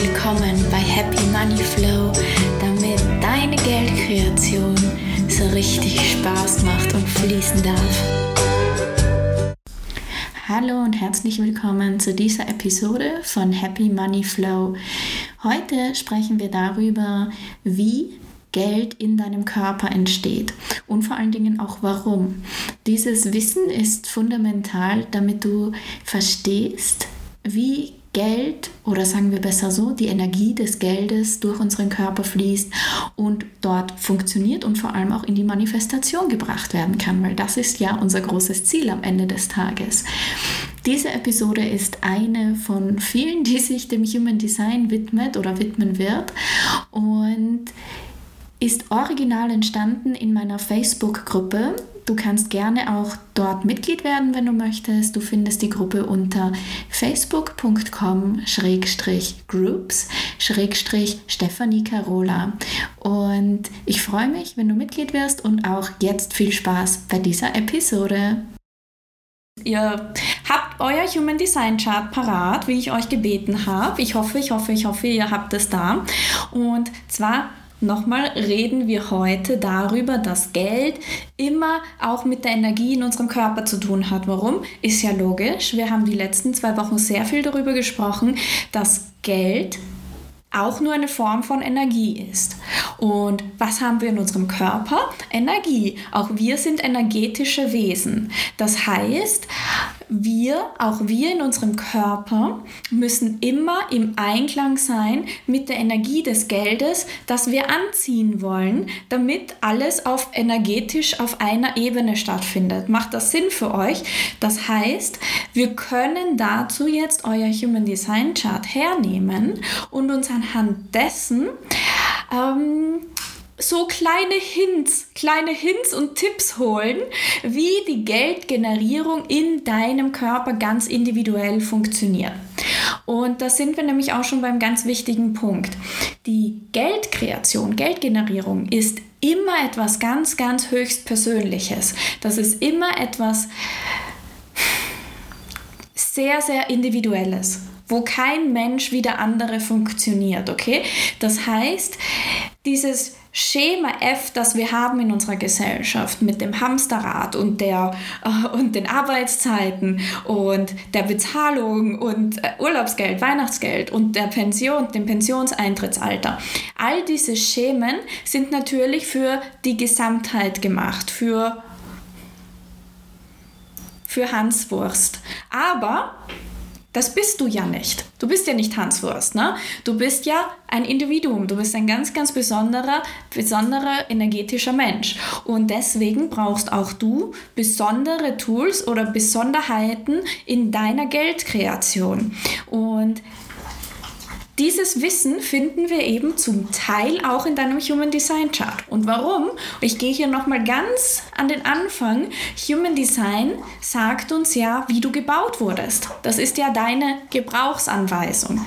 willkommen bei Happy Money Flow, damit deine Geldkreation so richtig Spaß macht und fließen darf. Hallo und herzlich willkommen zu dieser Episode von Happy Money Flow. Heute sprechen wir darüber, wie Geld in deinem Körper entsteht und vor allen Dingen auch warum. Dieses Wissen ist fundamental, damit du verstehst, wie Geld oder sagen wir besser so, die Energie des Geldes durch unseren Körper fließt und dort funktioniert und vor allem auch in die Manifestation gebracht werden kann, weil das ist ja unser großes Ziel am Ende des Tages. Diese Episode ist eine von vielen, die sich dem Human Design widmet oder widmen wird und ist original entstanden in meiner Facebook-Gruppe. Du kannst gerne auch dort Mitglied werden, wenn du möchtest. Du findest die Gruppe unter facebook.com-groups Stephanie Carola. Und ich freue mich, wenn du Mitglied wirst und auch jetzt viel Spaß bei dieser Episode. Ihr habt euer Human Design Chart parat, wie ich euch gebeten habe. Ich hoffe, ich hoffe, ich hoffe, ihr habt es da. Und zwar Nochmal reden wir heute darüber, dass Geld immer auch mit der Energie in unserem Körper zu tun hat. Warum? Ist ja logisch. Wir haben die letzten zwei Wochen sehr viel darüber gesprochen, dass Geld auch nur eine Form von Energie ist. Und was haben wir in unserem Körper? Energie. Auch wir sind energetische Wesen. Das heißt, wir, auch wir in unserem Körper, müssen immer im Einklang sein mit der Energie des Geldes, das wir anziehen wollen, damit alles auf energetisch auf einer Ebene stattfindet. Macht das Sinn für euch? Das heißt, wir können dazu jetzt euer Human Design Chart hernehmen und uns anhand dessen ähm, so kleine Hints, kleine Hints und Tipps holen, wie die Geldgenerierung in deinem Körper ganz individuell funktioniert. Und da sind wir nämlich auch schon beim ganz wichtigen Punkt. Die Geldkreation, Geldgenerierung ist immer etwas ganz, ganz höchst Persönliches. Das ist immer etwas sehr, sehr Individuelles wo kein Mensch wie der andere funktioniert, okay? Das heißt, dieses Schema F, das wir haben in unserer Gesellschaft mit dem Hamsterrad und, der, äh, und den Arbeitszeiten und der Bezahlung und äh, Urlaubsgeld, Weihnachtsgeld und der Pension, dem Pensionseintrittsalter. All diese Schemen sind natürlich für die Gesamtheit gemacht, für, für Hanswurst. Aber das bist du ja nicht. Du bist ja nicht Hans Wurst, ne? Du bist ja ein Individuum. Du bist ein ganz, ganz besonderer, besonderer energetischer Mensch. Und deswegen brauchst auch du besondere Tools oder Besonderheiten in deiner Geldkreation. Und dieses Wissen finden wir eben zum Teil auch in deinem Human Design Chart. Und warum? Ich gehe hier nochmal ganz an den Anfang. Human Design sagt uns ja, wie du gebaut wurdest. Das ist ja deine Gebrauchsanweisung.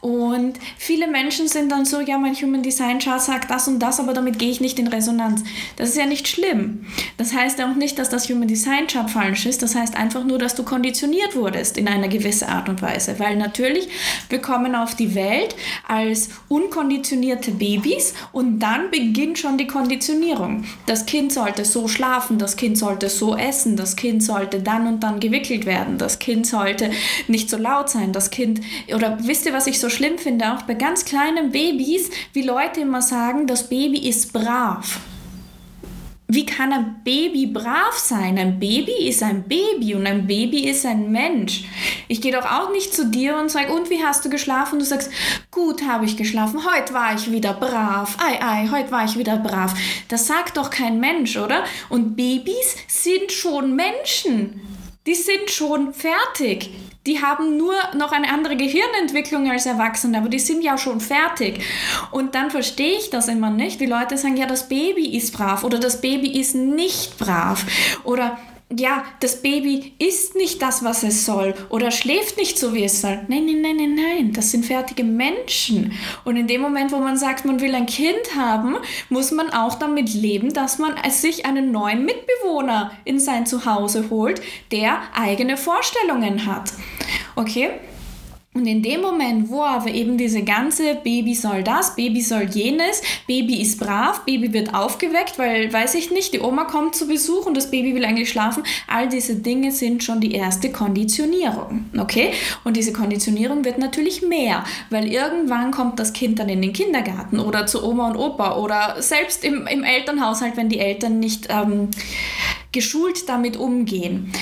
Und viele Menschen sind dann so, ja, mein Human Design Chart sagt das und das, aber damit gehe ich nicht in Resonanz. Das ist ja nicht schlimm. Das heißt auch nicht, dass das Human Design Chart falsch ist. Das heißt einfach nur, dass du konditioniert wurdest in einer gewissen Art und Weise. Weil natürlich, wir kommen auf die Welt, Welt als unkonditionierte Babys und dann beginnt schon die Konditionierung. Das Kind sollte so schlafen, das Kind sollte so essen, das Kind sollte dann und dann gewickelt werden, das Kind sollte nicht so laut sein, das Kind, oder wisst ihr, was ich so schlimm finde, auch bei ganz kleinen Babys, wie Leute immer sagen, das Baby ist brav. Wie kann ein Baby brav sein? Ein Baby ist ein Baby und ein Baby ist ein Mensch. Ich gehe doch auch nicht zu dir und sage, und wie hast du geschlafen? Du sagst, gut habe ich geschlafen, heute war ich wieder brav. Ei, ei, heute war ich wieder brav. Das sagt doch kein Mensch, oder? Und Babys sind schon Menschen. Die sind schon fertig. Die haben nur noch eine andere Gehirnentwicklung als Erwachsene, aber die sind ja schon fertig. Und dann verstehe ich das immer nicht, wie Leute sagen, ja, das Baby ist brav oder das Baby ist nicht brav oder ja, das Baby isst nicht das, was es soll oder schläft nicht so, wie es soll. Nein, nein, nein, nein, nein, das sind fertige Menschen. Und in dem Moment, wo man sagt, man will ein Kind haben, muss man auch damit leben, dass man sich einen neuen Mitbewohner in sein Zuhause holt, der eigene Vorstellungen hat. Okay? Und in dem Moment, wo aber eben diese ganze Baby soll das, Baby soll jenes, Baby ist brav, Baby wird aufgeweckt, weil, weiß ich nicht, die Oma kommt zu Besuch und das Baby will eigentlich schlafen, all diese Dinge sind schon die erste Konditionierung, okay? Und diese Konditionierung wird natürlich mehr, weil irgendwann kommt das Kind dann in den Kindergarten oder zu Oma und Opa oder selbst im, im Elternhaushalt, wenn die Eltern nicht ähm, geschult damit umgehen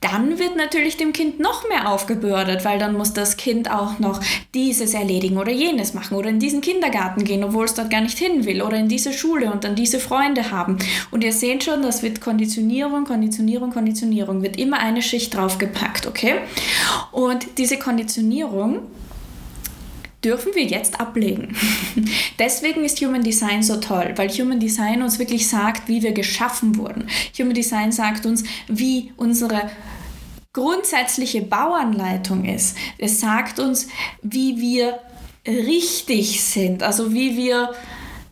dann wird natürlich dem Kind noch mehr aufgebürdet, weil dann muss das Kind auch noch dieses erledigen oder jenes machen oder in diesen Kindergarten gehen, obwohl es dort gar nicht hin will oder in diese Schule und dann diese Freunde haben. Und ihr seht schon, das wird Konditionierung, Konditionierung, Konditionierung, wird immer eine Schicht draufgepackt, okay? Und diese Konditionierung dürfen wir jetzt ablegen. Deswegen ist Human Design so toll, weil Human Design uns wirklich sagt, wie wir geschaffen wurden. Human Design sagt uns, wie unsere grundsätzliche Bauanleitung ist. Es sagt uns, wie wir richtig sind, also wie wir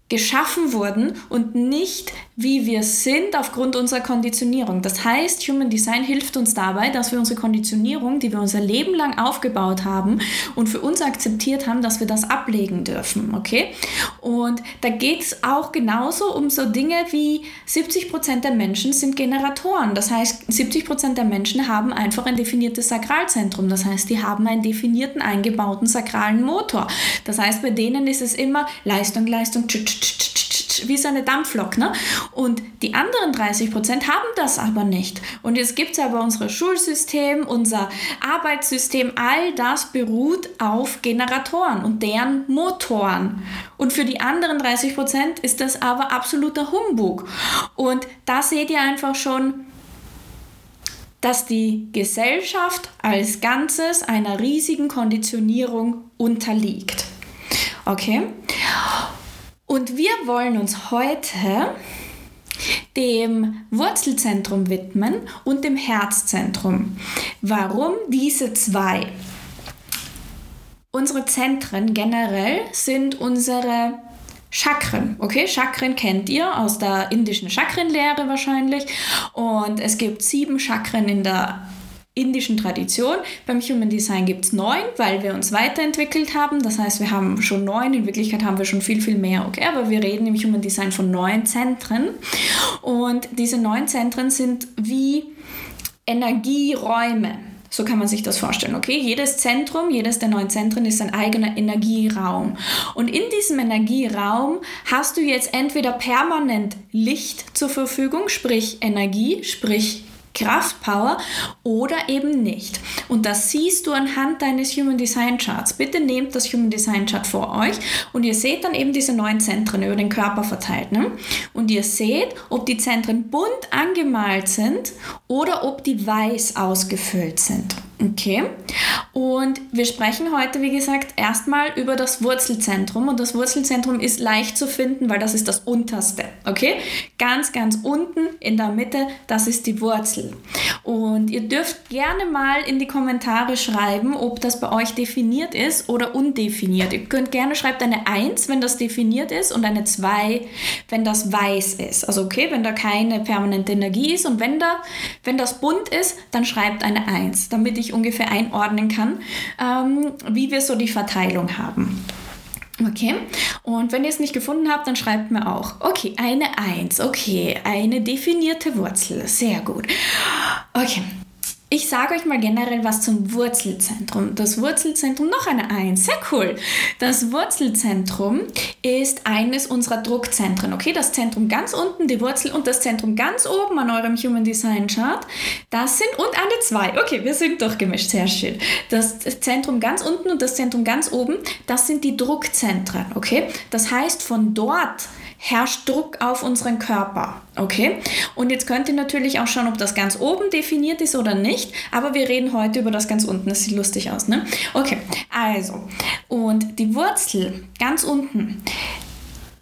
geschaffen wurden und nicht wie wir sind aufgrund unserer Konditionierung. Das heißt, Human Design hilft uns dabei, dass wir unsere Konditionierung, die wir unser Leben lang aufgebaut haben und für uns akzeptiert haben, dass wir das ablegen dürfen. Okay? Und da geht es auch genauso um so Dinge wie 70 Prozent der Menschen sind Generatoren. Das heißt, 70 Prozent der Menschen haben einfach ein definiertes Sakralzentrum. Das heißt, die haben einen definierten eingebauten sakralen Motor. Das heißt, bei denen ist es immer Leistung, Leistung, tsch, tsch, tsch, tsch, wie so eine Dampflok. Ne? Und die anderen 30 Prozent haben das aber nicht. Und jetzt gibt es aber unser Schulsystem, unser Arbeitssystem, all das beruht auf Generatoren und deren Motoren. Und für die anderen 30 Prozent ist das aber absoluter Humbug. Und da seht ihr einfach schon, dass die Gesellschaft als Ganzes einer riesigen Konditionierung unterliegt. Okay? Und wir wollen uns heute dem Wurzelzentrum widmen und dem Herzzentrum. Warum diese zwei? Unsere Zentren generell sind unsere Chakren. Okay, Chakren kennt ihr aus der indischen Chakrenlehre wahrscheinlich. Und es gibt sieben Chakren in der indischen Tradition. Beim Human Design gibt es neun, weil wir uns weiterentwickelt haben. Das heißt, wir haben schon neun, in Wirklichkeit haben wir schon viel, viel mehr. Okay, aber wir reden im Human Design von neun Zentren. Und diese neun Zentren sind wie Energieräume. So kann man sich das vorstellen, okay? Jedes Zentrum, jedes der neun Zentren ist ein eigener Energieraum. Und in diesem Energieraum hast du jetzt entweder permanent Licht zur Verfügung, sprich Energie, sprich Kraftpower oder eben nicht. Und das siehst du anhand deines Human Design Charts. Bitte nehmt das Human Design Chart vor euch und ihr seht dann eben diese neun Zentren über den Körper verteilt. Ne? Und ihr seht, ob die Zentren bunt angemalt sind oder ob die weiß ausgefüllt sind. Okay. Und wir sprechen heute, wie gesagt, erstmal über das Wurzelzentrum. Und das Wurzelzentrum ist leicht zu finden, weil das ist das unterste. Okay? Ganz, ganz unten in der Mitte, das ist die Wurzel. Und ihr dürft gerne mal in die Kommentare schreiben, ob das bei euch definiert ist oder undefiniert. Ihr könnt gerne schreibt eine 1, wenn das definiert ist, und eine 2, wenn das weiß ist. Also okay, wenn da keine permanente Energie ist. Und wenn, da, wenn das bunt ist, dann schreibt eine 1, damit ich ungefähr einordnen kann, ähm, wie wir so die Verteilung haben. Okay, und wenn ihr es nicht gefunden habt, dann schreibt mir auch. Okay, eine 1, okay, eine definierte Wurzel, sehr gut. Okay, ich sage euch mal generell was zum Wurzelzentrum. Das Wurzelzentrum, noch eine Eins, sehr cool. Das Wurzelzentrum ist eines unserer Druckzentren. Okay, das Zentrum ganz unten, die Wurzel und das Zentrum ganz oben an eurem Human Design Chart. Das sind und eine zwei. Okay, wir sind durchgemischt, sehr schön. Das Zentrum ganz unten und das Zentrum ganz oben, das sind die Druckzentren. Okay, das heißt von dort herrscht Druck auf unseren Körper. Okay? Und jetzt könnt ihr natürlich auch schauen, ob das ganz oben definiert ist oder nicht. Aber wir reden heute über das ganz unten. Das sieht lustig aus, ne? Okay, also. Und die Wurzel ganz unten,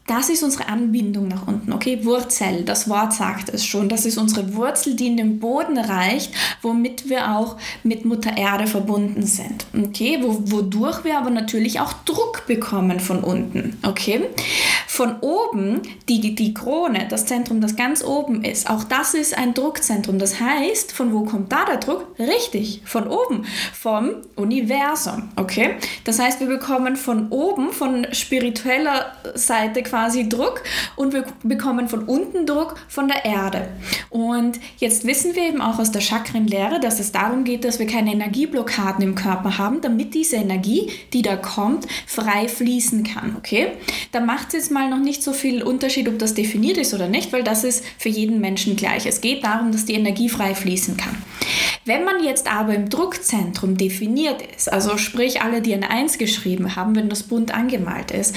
das ist unsere Anbindung nach unten, okay? Wurzel, das Wort sagt es schon. Das ist unsere Wurzel, die in den Boden reicht, womit wir auch mit Mutter Erde verbunden sind, okay? Wo, wodurch wir aber natürlich auch Druck bekommen von unten, okay? von oben, die, die, die Krone, das Zentrum, das ganz oben ist, auch das ist ein Druckzentrum. Das heißt, von wo kommt da der Druck? Richtig, von oben, vom Universum. Okay? Das heißt, wir bekommen von oben, von spiritueller Seite quasi Druck und wir bekommen von unten Druck von der Erde. Und jetzt wissen wir eben auch aus der Chakrenlehre, dass es darum geht, dass wir keine Energieblockaden im Körper haben, damit diese Energie, die da kommt, frei fließen kann. Okay? Da macht es jetzt mal noch nicht so viel Unterschied, ob das definiert ist oder nicht, weil das ist für jeden Menschen gleich. Es geht darum, dass die Energie frei fließen kann. Wenn man jetzt aber im Druckzentrum definiert ist, also sprich alle, die ein 1 geschrieben haben, wenn das bunt angemalt ist,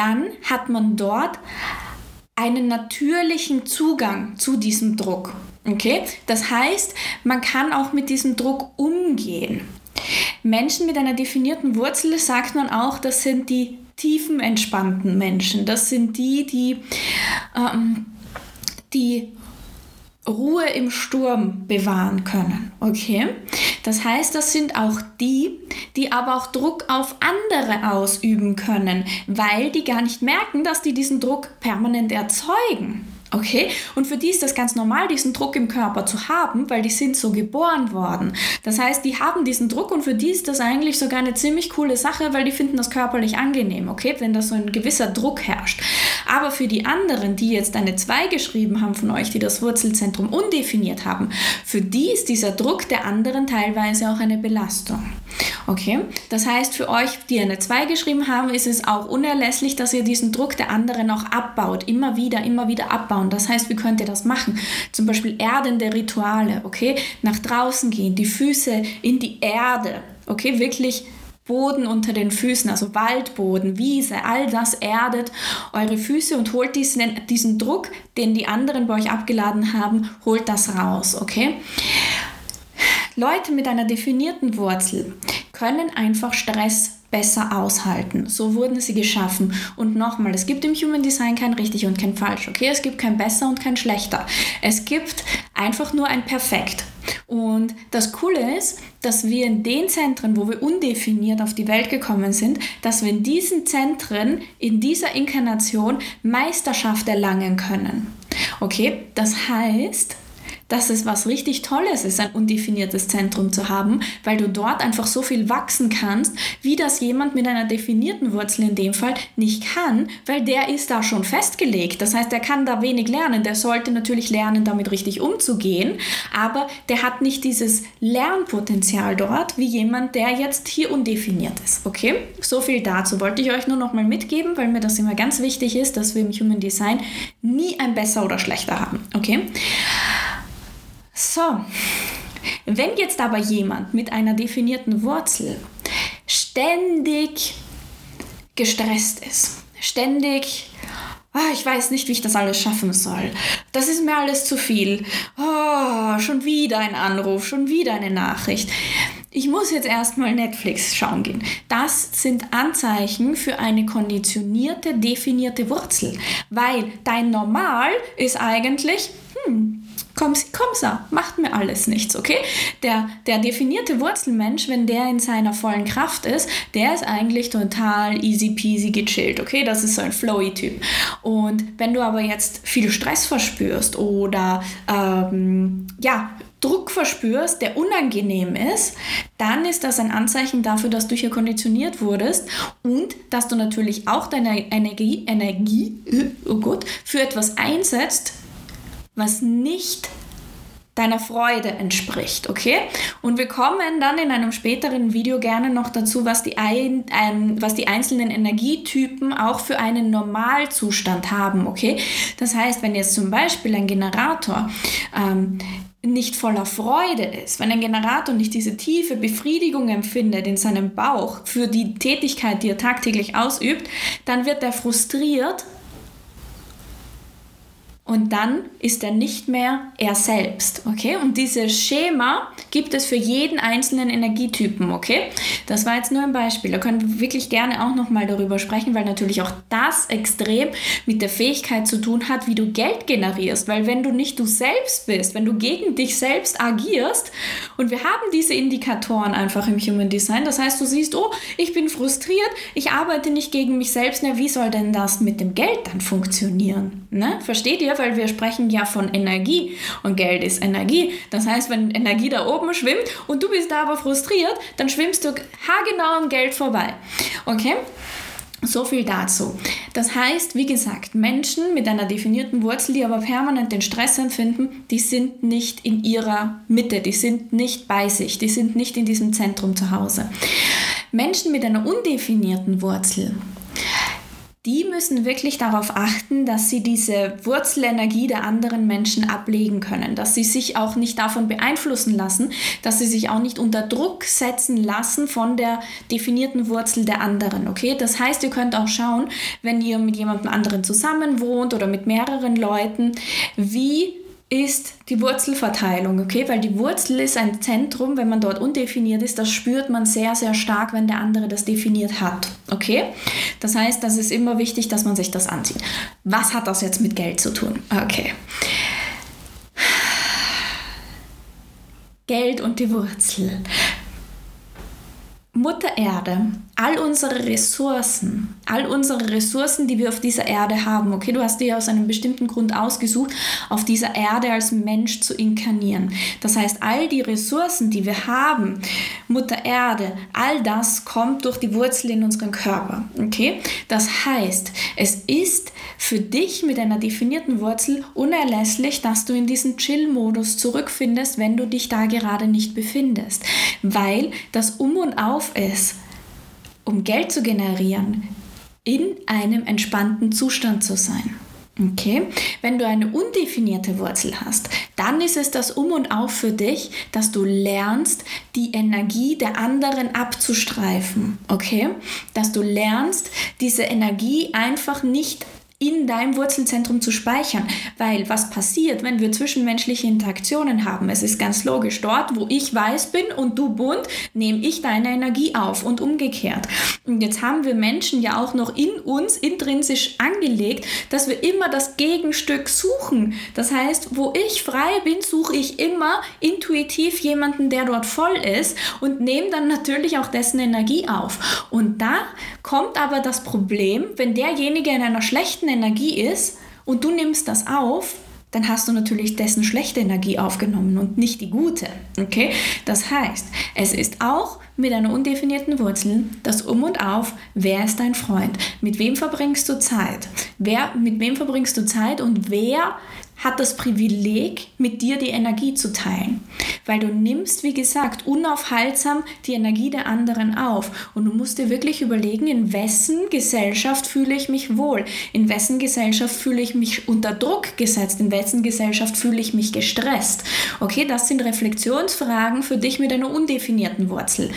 dann hat man dort einen natürlichen Zugang zu diesem Druck. Okay? Das heißt, man kann auch mit diesem Druck umgehen. Menschen mit einer definierten Wurzel sagt man auch, das sind die tiefenentspannten Menschen. Das sind die, die, ähm, die Ruhe im Sturm bewahren können. Okay? Das heißt, das sind auch die, die aber auch Druck auf andere ausüben können, weil die gar nicht merken, dass die diesen Druck permanent erzeugen. Okay? Und für die ist das ganz normal, diesen Druck im Körper zu haben, weil die sind so geboren worden. Das heißt, die haben diesen Druck und für die ist das eigentlich sogar eine ziemlich coole Sache, weil die finden das körperlich angenehm, okay? Wenn da so ein gewisser Druck herrscht. Aber für die anderen, die jetzt eine 2 geschrieben haben von euch, die das Wurzelzentrum undefiniert haben, für die ist dieser Druck der anderen teilweise auch eine Belastung. Okay? Das heißt, für euch, die eine 2 geschrieben haben, ist es auch unerlässlich, dass ihr diesen Druck der anderen auch abbaut. Immer wieder, immer wieder abbauen. Das heißt, wie könnt ihr das machen? Zum Beispiel erdende Rituale, okay? Nach draußen gehen, die Füße in die Erde, okay? Wirklich Boden unter den Füßen, also Waldboden, Wiese, all das erdet eure Füße und holt diesen, diesen Druck, den die anderen bei euch abgeladen haben, holt das raus, okay? Leute mit einer definierten Wurzel können einfach Stress besser aushalten. So wurden sie geschaffen. Und nochmal, es gibt im Human Design kein richtig und kein falsch, okay? Es gibt kein besser und kein schlechter. Es gibt einfach nur ein perfekt. Und das Coole ist, dass wir in den Zentren, wo wir undefiniert auf die Welt gekommen sind, dass wir in diesen Zentren, in dieser Inkarnation Meisterschaft erlangen können. Okay, das heißt, dass es was richtig Tolles ist, ein undefiniertes Zentrum zu haben, weil du dort einfach so viel wachsen kannst, wie das jemand mit einer definierten Wurzel in dem Fall nicht kann, weil der ist da schon festgelegt. Das heißt, er kann da wenig lernen. Der sollte natürlich lernen, damit richtig umzugehen, aber der hat nicht dieses Lernpotenzial dort, wie jemand, der jetzt hier undefiniert ist. Okay? So viel dazu wollte ich euch nur noch mal mitgeben, weil mir das immer ganz wichtig ist, dass wir im Human Design nie ein besser oder schlechter haben. Okay? So, wenn jetzt aber jemand mit einer definierten Wurzel ständig gestresst ist, ständig, oh, ich weiß nicht, wie ich das alles schaffen soll, das ist mir alles zu viel, oh, schon wieder ein Anruf, schon wieder eine Nachricht, ich muss jetzt erstmal Netflix schauen gehen. Das sind Anzeichen für eine konditionierte, definierte Wurzel, weil dein Normal ist eigentlich, hm, komm, komm, sa, macht mir alles nichts, okay? Der, der definierte Wurzelmensch, wenn der in seiner vollen Kraft ist, der ist eigentlich total easy peasy gechillt, okay? Das ist so ein flowy Typ. Und wenn du aber jetzt viel Stress verspürst oder ähm, ja, Druck verspürst, der unangenehm ist, dann ist das ein Anzeichen dafür, dass du hier konditioniert wurdest und dass du natürlich auch deine Energie, Energie oh Gott, für etwas einsetzt, was nicht deiner Freude entspricht, okay? Und wir kommen dann in einem späteren Video gerne noch dazu, was die, ein, ein, was die einzelnen Energietypen auch für einen Normalzustand haben, okay? Das heißt, wenn jetzt zum Beispiel ein Generator ähm, nicht voller Freude ist, wenn ein Generator nicht diese tiefe Befriedigung empfindet in seinem Bauch für die Tätigkeit, die er tagtäglich ausübt, dann wird er frustriert und dann ist er nicht mehr er selbst, okay? Und dieses Schema gibt es für jeden einzelnen Energietypen, okay? Das war jetzt nur ein Beispiel. Da können wir wirklich gerne auch nochmal darüber sprechen, weil natürlich auch das extrem mit der Fähigkeit zu tun hat, wie du Geld generierst. Weil wenn du nicht du selbst bist, wenn du gegen dich selbst agierst und wir haben diese Indikatoren einfach im Human Design, das heißt, du siehst, oh, ich bin frustriert, ich arbeite nicht gegen mich selbst, na, wie soll denn das mit dem Geld dann funktionieren? Ne? Versteht ihr? Weil wir sprechen ja von Energie und Geld ist Energie. Das heißt, wenn Energie da oben schwimmt und du bist da aber frustriert, dann schwimmst du haargenau am Geld vorbei. Okay? So viel dazu. Das heißt, wie gesagt, Menschen mit einer definierten Wurzel, die aber permanent den Stress empfinden, die sind nicht in ihrer Mitte, die sind nicht bei sich, die sind nicht in diesem Zentrum zu Hause. Menschen mit einer undefinierten Wurzel, die müssen wirklich darauf achten, dass sie diese Wurzelenergie der anderen Menschen ablegen können, dass sie sich auch nicht davon beeinflussen lassen, dass sie sich auch nicht unter Druck setzen lassen von der definierten Wurzel der anderen. Okay, das heißt, ihr könnt auch schauen, wenn ihr mit jemandem anderen zusammen wohnt oder mit mehreren Leuten, wie ist die Wurzelverteilung, okay? Weil die Wurzel ist ein Zentrum, wenn man dort undefiniert ist, das spürt man sehr, sehr stark, wenn der andere das definiert hat, okay? Das heißt, das ist immer wichtig, dass man sich das ansieht. Was hat das jetzt mit Geld zu tun? Okay. Geld und die Wurzel. Mutter Erde, all unsere Ressourcen, all unsere Ressourcen, die wir auf dieser Erde haben, okay, du hast dir aus einem bestimmten Grund ausgesucht, auf dieser Erde als Mensch zu inkarnieren. Das heißt, all die Ressourcen, die wir haben, Mutter Erde, all das kommt durch die Wurzel in unseren Körper, okay? Das heißt, es ist für dich mit einer definierten Wurzel unerlässlich, dass du in diesen Chill-Modus zurückfindest, wenn du dich da gerade nicht befindest, weil das Um und Auf ist, um Geld zu generieren, in einem entspannten Zustand zu sein. Okay? Wenn du eine undefinierte Wurzel hast, dann ist es das Um und Auf für dich, dass du lernst, die Energie der anderen abzustreifen. Okay? Dass du lernst, diese Energie einfach nicht in deinem Wurzelzentrum zu speichern. Weil was passiert, wenn wir zwischenmenschliche Interaktionen haben? Es ist ganz logisch, dort, wo ich weiß bin und du bunt, nehme ich deine Energie auf und umgekehrt. Und jetzt haben wir Menschen ja auch noch in uns intrinsisch angelegt, dass wir immer das Gegenstück suchen. Das heißt, wo ich frei bin, suche ich immer intuitiv jemanden, der dort voll ist und nehme dann natürlich auch dessen Energie auf. Und da kommt aber das Problem, wenn derjenige in einer schlechten Energie ist und du nimmst das auf, dann hast du natürlich dessen schlechte Energie aufgenommen und nicht die gute. Okay? Das heißt, es ist auch mit einer undefinierten Wurzel das Um und Auf, wer ist dein Freund? Mit wem verbringst du Zeit? Wer, mit wem verbringst du Zeit und wer hat das Privileg, mit dir die Energie zu teilen. Weil du nimmst, wie gesagt, unaufhaltsam die Energie der anderen auf. Und du musst dir wirklich überlegen, in wessen Gesellschaft fühle ich mich wohl? In wessen Gesellschaft fühle ich mich unter Druck gesetzt? In wessen Gesellschaft fühle ich mich gestresst? Okay, das sind Reflexionsfragen für dich mit einer undefinierten Wurzel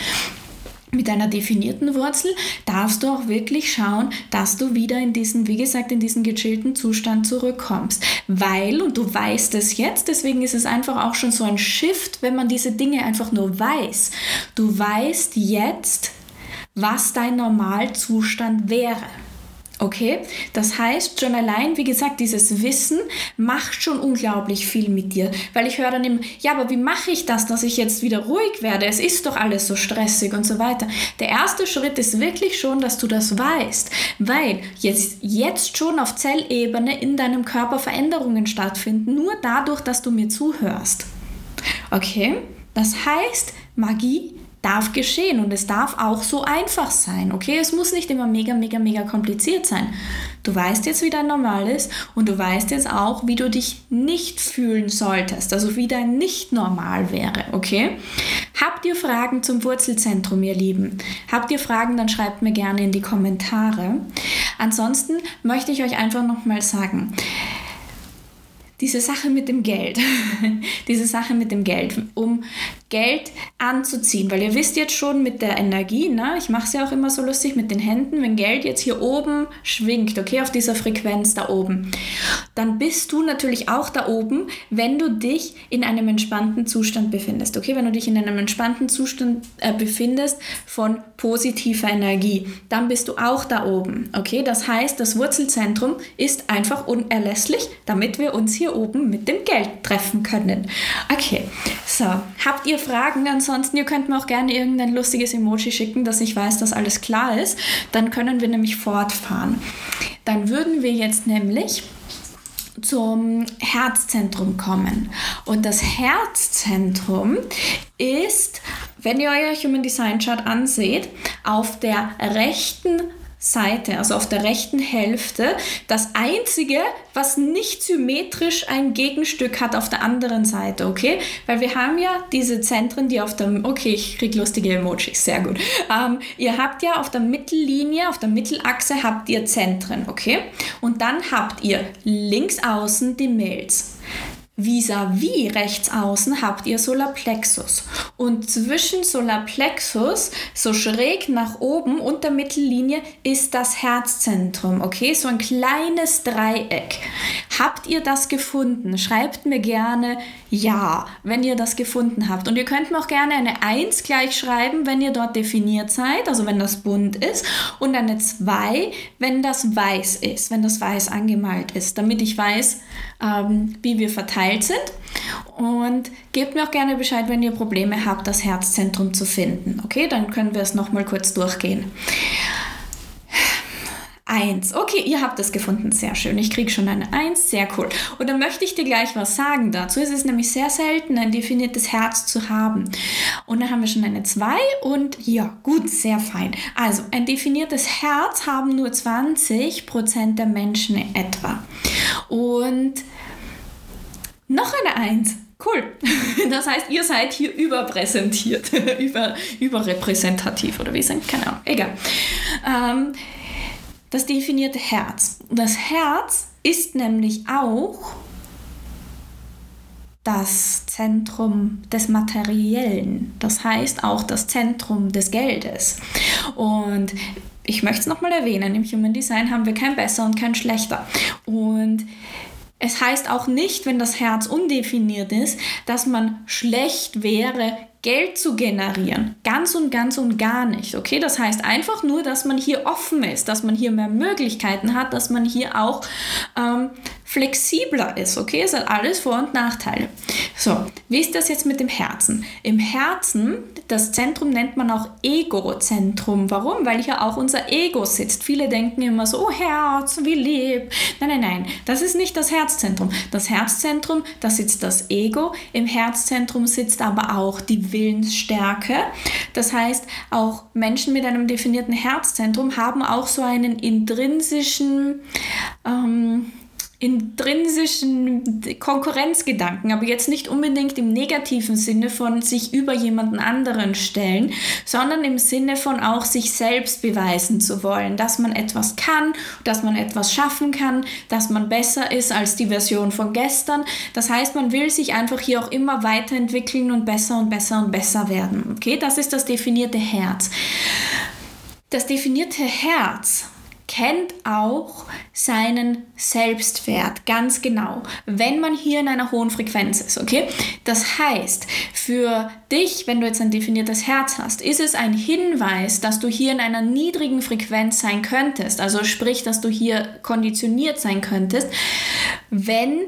mit einer definierten Wurzel darfst du auch wirklich schauen, dass du wieder in diesen, wie gesagt, in diesen gechillten Zustand zurückkommst. Weil, und du weißt es jetzt, deswegen ist es einfach auch schon so ein Shift, wenn man diese Dinge einfach nur weiß. Du weißt jetzt, was dein Normalzustand wäre. Okay, das heißt schon allein, wie gesagt, dieses Wissen macht schon unglaublich viel mit dir, weil ich höre dann immer, ja, aber wie mache ich das, dass ich jetzt wieder ruhig werde? Es ist doch alles so stressig und so weiter. Der erste Schritt ist wirklich schon, dass du das weißt, weil jetzt, jetzt schon auf Zellebene in deinem Körper Veränderungen stattfinden, nur dadurch, dass du mir zuhörst. Okay, das heißt, Magie darf geschehen und es darf auch so einfach sein, okay? Es muss nicht immer mega, mega, mega kompliziert sein. Du weißt jetzt, wie dein Normal ist und du weißt jetzt auch, wie du dich nicht fühlen solltest, also wie dein Nicht-Normal wäre, okay? Habt ihr Fragen zum Wurzelzentrum, ihr Lieben? Habt ihr Fragen, dann schreibt mir gerne in die Kommentare. Ansonsten möchte ich euch einfach nochmal sagen, diese Sache mit dem Geld, diese Sache mit dem Geld, um Geld anzuziehen. Weil ihr wisst jetzt schon mit der Energie, ne? ich mache es ja auch immer so lustig mit den Händen, wenn Geld jetzt hier oben schwingt, okay, auf dieser Frequenz da oben, dann bist du natürlich auch da oben, wenn du dich in einem entspannten Zustand befindest. Okay, wenn du dich in einem entspannten Zustand äh, befindest von positiver Energie, dann bist du auch da oben. Okay, das heißt, das Wurzelzentrum ist einfach unerlässlich, damit wir uns hier oben mit dem Geld treffen können. Okay, so, habt ihr Fragen? Ansonsten, ihr könnt mir auch gerne irgendein lustiges Emoji schicken, dass ich weiß, dass alles klar ist. Dann können wir nämlich fortfahren. Dann würden wir jetzt nämlich zum Herzzentrum kommen. Und das Herzzentrum ist, wenn ihr euer Human Design Chart anseht, auf der rechten Seite, also auf der rechten Hälfte, das einzige, was nicht symmetrisch ein Gegenstück hat auf der anderen Seite, okay? Weil wir haben ja diese Zentren, die auf der, okay, ich kriege lustige Emojis, sehr gut. Ähm, ihr habt ja auf der Mittellinie, auf der Mittelachse habt ihr Zentren, okay? Und dann habt ihr links außen die Mails. Vis-à-vis -vis rechts außen habt ihr Solarplexus. Und zwischen Solarplexus, so schräg nach oben unter Mittellinie, ist das Herzzentrum. Okay, so ein kleines Dreieck. Habt ihr das gefunden? Schreibt mir gerne ja, wenn ihr das gefunden habt. Und ihr könnt mir auch gerne eine 1 gleich schreiben, wenn ihr dort definiert seid, also wenn das bunt ist. Und eine 2, wenn das weiß ist, wenn das weiß angemalt ist, damit ich weiß, ähm, wie wir verteilt sind. Und gebt mir auch gerne Bescheid, wenn ihr Probleme habt, das Herzzentrum zu finden. Okay, dann können wir es nochmal kurz durchgehen. Eins. Okay, ihr habt es gefunden. Sehr schön. Ich kriege schon eine Eins. Sehr cool. Und dann möchte ich dir gleich was sagen dazu. Es ist nämlich sehr selten, ein definiertes Herz zu haben. Und dann haben wir schon eine Zwei und ja, gut, sehr fein. Also, ein definiertes Herz haben nur 20% der Menschen etwa. Und noch eine Eins. Cool. Das heißt, ihr seid hier überpräsentiert, über, überrepräsentativ oder wie sind, keine Ahnung, egal. Ähm, das definierte Herz. Das Herz ist nämlich auch das Zentrum des Materiellen, das heißt auch das Zentrum des Geldes. Und ich möchte es nochmal erwähnen, im Human Design haben wir kein besser und kein schlechter. Und es heißt auch nicht, wenn das Herz undefiniert ist, dass man schlecht wäre, Geld zu generieren. Ganz und ganz und gar nicht. Okay, das heißt einfach nur, dass man hier offen ist, dass man hier mehr Möglichkeiten hat, dass man hier auch ähm, flexibler ist. Okay, es hat alles Vor- und Nachteile. So, wie ist das jetzt mit dem Herzen? Im Herzen, das Zentrum nennt man auch Egozentrum. Warum? Weil hier auch unser Ego sitzt. Viele denken immer so, oh Herz, wie lieb. Nein, nein, nein, das ist nicht das Herzzentrum. Das Herzzentrum, da sitzt das Ego. Im Herzzentrum sitzt aber auch die Willensstärke. Das heißt, auch Menschen mit einem definierten Herzzentrum haben auch so einen intrinsischen, ähm, intrinsischen Konkurrenzgedanken, aber jetzt nicht unbedingt im negativen Sinne von sich über jemanden anderen stellen, sondern im Sinne von auch sich selbst beweisen zu wollen, dass man etwas kann, dass man etwas schaffen kann, dass man besser ist als die Version von gestern. Das heißt, man will sich einfach hier auch immer weiterentwickeln und besser und besser und besser werden. Okay, das ist das definierte Herz. Das definierte Herz kennt auch seinen Selbstwert ganz genau, wenn man hier in einer hohen Frequenz ist, okay? Das heißt, für dich, wenn du jetzt ein definiertes Herz hast, ist es ein Hinweis, dass du hier in einer niedrigen Frequenz sein könntest, also sprich, dass du hier konditioniert sein könntest, wenn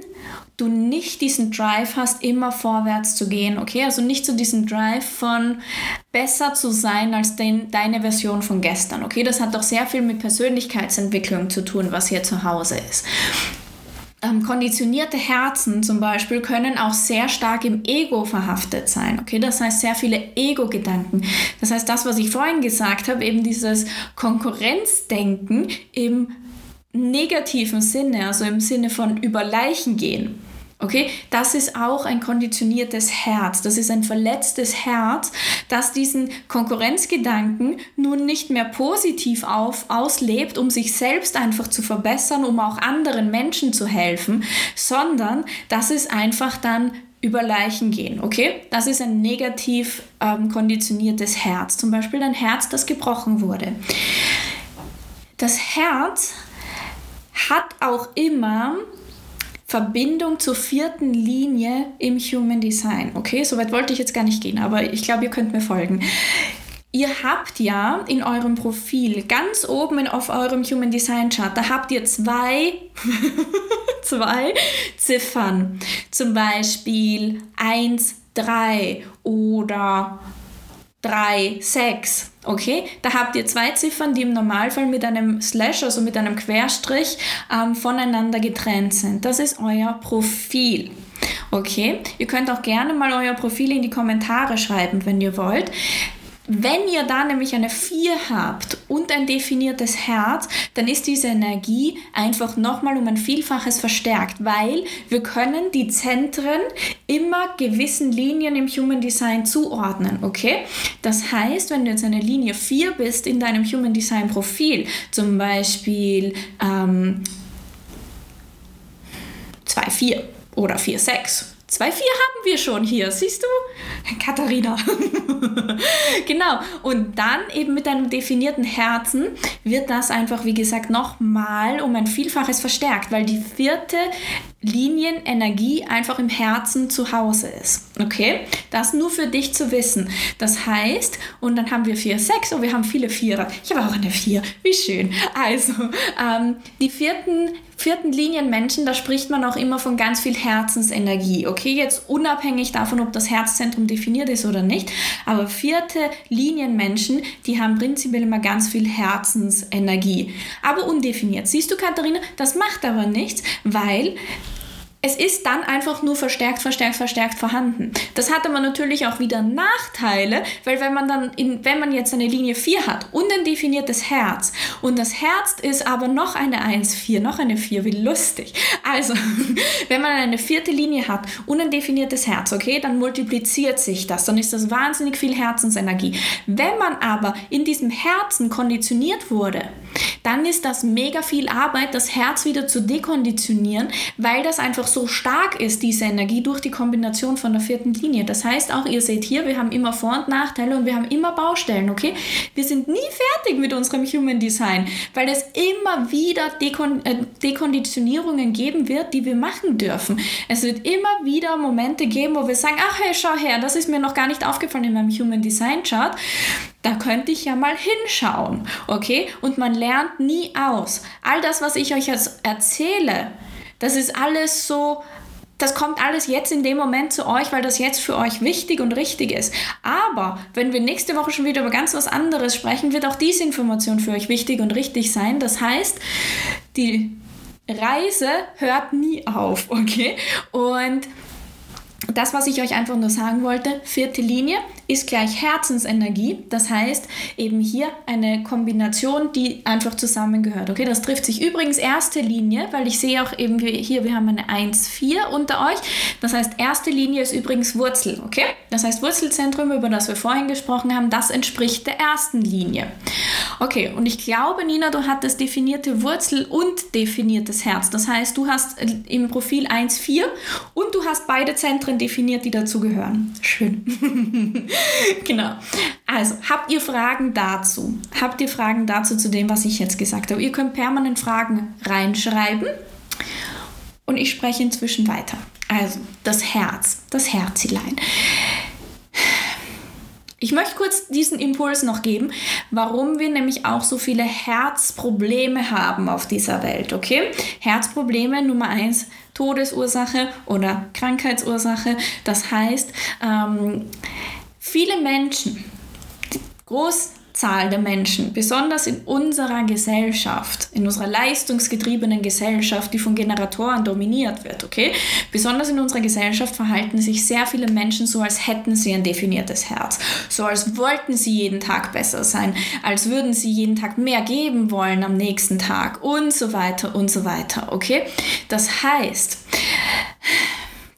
du nicht diesen Drive hast, immer vorwärts zu gehen, okay? Also nicht so diesen Drive von besser zu sein als den, deine Version von gestern, okay? Das hat doch sehr viel mit Persönlichkeitsentwicklung zu tun, was hier zu Hause ist. Ähm, konditionierte Herzen zum Beispiel können auch sehr stark im Ego verhaftet sein. Okay, das heißt sehr viele Ego-Gedanken. Das heißt, das, was ich vorhin gesagt habe, eben dieses Konkurrenzdenken im negativen Sinne, also im Sinne von über Leichen gehen. Okay, das ist auch ein konditioniertes Herz, das ist ein verletztes Herz, das diesen Konkurrenzgedanken nun nicht mehr positiv auf, auslebt, um sich selbst einfach zu verbessern, um auch anderen Menschen zu helfen, sondern das ist einfach dann über Leichen gehen, okay? Das ist ein negativ ähm, konditioniertes Herz, zum Beispiel ein Herz, das gebrochen wurde. Das Herz hat auch immer Verbindung zur vierten Linie im Human Design. Okay, soweit wollte ich jetzt gar nicht gehen, aber ich glaube, ihr könnt mir folgen. Ihr habt ja in eurem Profil ganz oben in, auf eurem Human Design Chart, da habt ihr zwei, zwei Ziffern. Zum Beispiel 1, 3 oder 3, 6. Okay, da habt ihr zwei Ziffern, die im Normalfall mit einem Slash, also mit einem Querstrich, ähm, voneinander getrennt sind. Das ist euer Profil. Okay, ihr könnt auch gerne mal euer Profil in die Kommentare schreiben, wenn ihr wollt. Wenn ihr da nämlich eine 4 habt und ein definiertes Herz, dann ist diese Energie einfach nochmal um ein Vielfaches verstärkt, weil wir können die Zentren immer gewissen Linien im Human Design zuordnen, okay? Das heißt, wenn du jetzt eine Linie 4 bist in deinem Human Design Profil, zum Beispiel ähm, 2, 4 oder 4, 6 Zwei, vier haben wir schon hier, siehst du? Katharina. genau. Und dann eben mit einem definierten Herzen wird das einfach, wie gesagt, nochmal um ein Vielfaches verstärkt, weil die vierte Linienenergie einfach im Herzen zu Hause ist. Okay? Das nur für dich zu wissen. Das heißt, und dann haben wir vier, sechs, und wir haben viele Vierer. Ich habe auch eine vier. Wie schön. Also, ähm, die vierten vierten Linienmenschen, da spricht man auch immer von ganz viel Herzensenergie. Okay, jetzt unabhängig davon, ob das Herzzentrum definiert ist oder nicht, aber vierte Linienmenschen, die haben prinzipiell immer ganz viel Herzensenergie, aber undefiniert. Siehst du, Katharina, das macht aber nichts, weil es ist dann einfach nur verstärkt, verstärkt, verstärkt vorhanden. Das hat aber natürlich auch wieder Nachteile, weil wenn man dann, in, wenn man jetzt eine Linie 4 hat und ein definiertes Herz und das Herz ist aber noch eine 1, 4, noch eine 4, wie lustig. Also, wenn man eine vierte Linie hat und ein definiertes Herz, okay, dann multipliziert sich das, dann ist das wahnsinnig viel Herzensenergie. Wenn man aber in diesem Herzen konditioniert wurde, dann ist das mega viel Arbeit, das Herz wieder zu dekonditionieren, weil das einfach so stark ist, diese Energie durch die Kombination von der vierten Linie. Das heißt auch, ihr seht hier, wir haben immer Vor- und Nachteile und wir haben immer Baustellen, okay? Wir sind nie fertig mit unserem Human Design, weil es immer wieder Dekon äh, Dekonditionierungen geben wird, die wir machen dürfen. Es wird immer wieder Momente geben, wo wir sagen, ach hey, schau her, das ist mir noch gar nicht aufgefallen in meinem Human Design Chart da könnte ich ja mal hinschauen, okay? Und man lernt nie aus. All das, was ich euch jetzt erzähle, das ist alles so, das kommt alles jetzt in dem Moment zu euch, weil das jetzt für euch wichtig und richtig ist. Aber wenn wir nächste Woche schon wieder über ganz was anderes sprechen, wird auch diese Information für euch wichtig und richtig sein. Das heißt, die Reise hört nie auf, okay? Und das, was ich euch einfach nur sagen wollte, vierte Linie ist gleich Herzensenergie. Das heißt, eben hier eine Kombination, die einfach zusammengehört. Okay, das trifft sich übrigens erste Linie, weil ich sehe auch eben hier, wir haben eine 1-4 unter euch. Das heißt, erste Linie ist übrigens Wurzel. Okay, das heißt, Wurzelzentrum, über das wir vorhin gesprochen haben, das entspricht der ersten Linie. Okay, und ich glaube, Nina, du hattest definierte Wurzel und definiertes Herz. Das heißt, du hast im Profil 1-4 und du hast beide Zentren definiert, die dazugehören. Schön. genau. Also, habt ihr Fragen dazu? Habt ihr Fragen dazu zu dem, was ich jetzt gesagt habe? Ihr könnt permanent Fragen reinschreiben und ich spreche inzwischen weiter. Also, das Herz, das Herzilein. Ich möchte kurz diesen Impuls noch geben, warum wir nämlich auch so viele Herzprobleme haben auf dieser Welt, okay? Herzprobleme Nummer eins, Todesursache oder Krankheitsursache. Das heißt, ähm, viele Menschen, groß Zahl der Menschen, besonders in unserer Gesellschaft, in unserer leistungsgetriebenen Gesellschaft, die von Generatoren dominiert wird, okay? Besonders in unserer Gesellschaft verhalten sich sehr viele Menschen so, als hätten sie ein definiertes Herz, so als wollten sie jeden Tag besser sein, als würden sie jeden Tag mehr geben wollen am nächsten Tag und so weiter und so weiter, okay? Das heißt,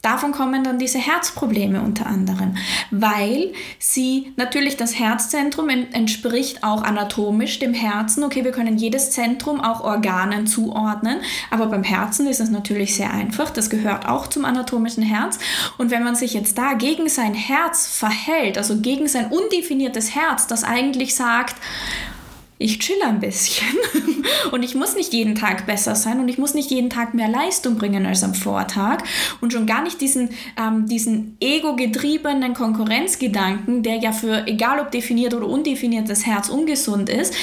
Davon kommen dann diese Herzprobleme unter anderem, weil sie natürlich das Herzzentrum entspricht auch anatomisch dem Herzen. Okay, wir können jedes Zentrum auch Organen zuordnen, aber beim Herzen ist es natürlich sehr einfach. Das gehört auch zum anatomischen Herz. Und wenn man sich jetzt da gegen sein Herz verhält, also gegen sein undefiniertes Herz, das eigentlich sagt, ich chill ein bisschen. Und ich muss nicht jeden Tag besser sein und ich muss nicht jeden Tag mehr Leistung bringen als am Vortag. Und schon gar nicht diesen, ähm, diesen ego-getriebenen Konkurrenzgedanken, der ja für egal ob definiert oder undefiniertes Herz ungesund ist,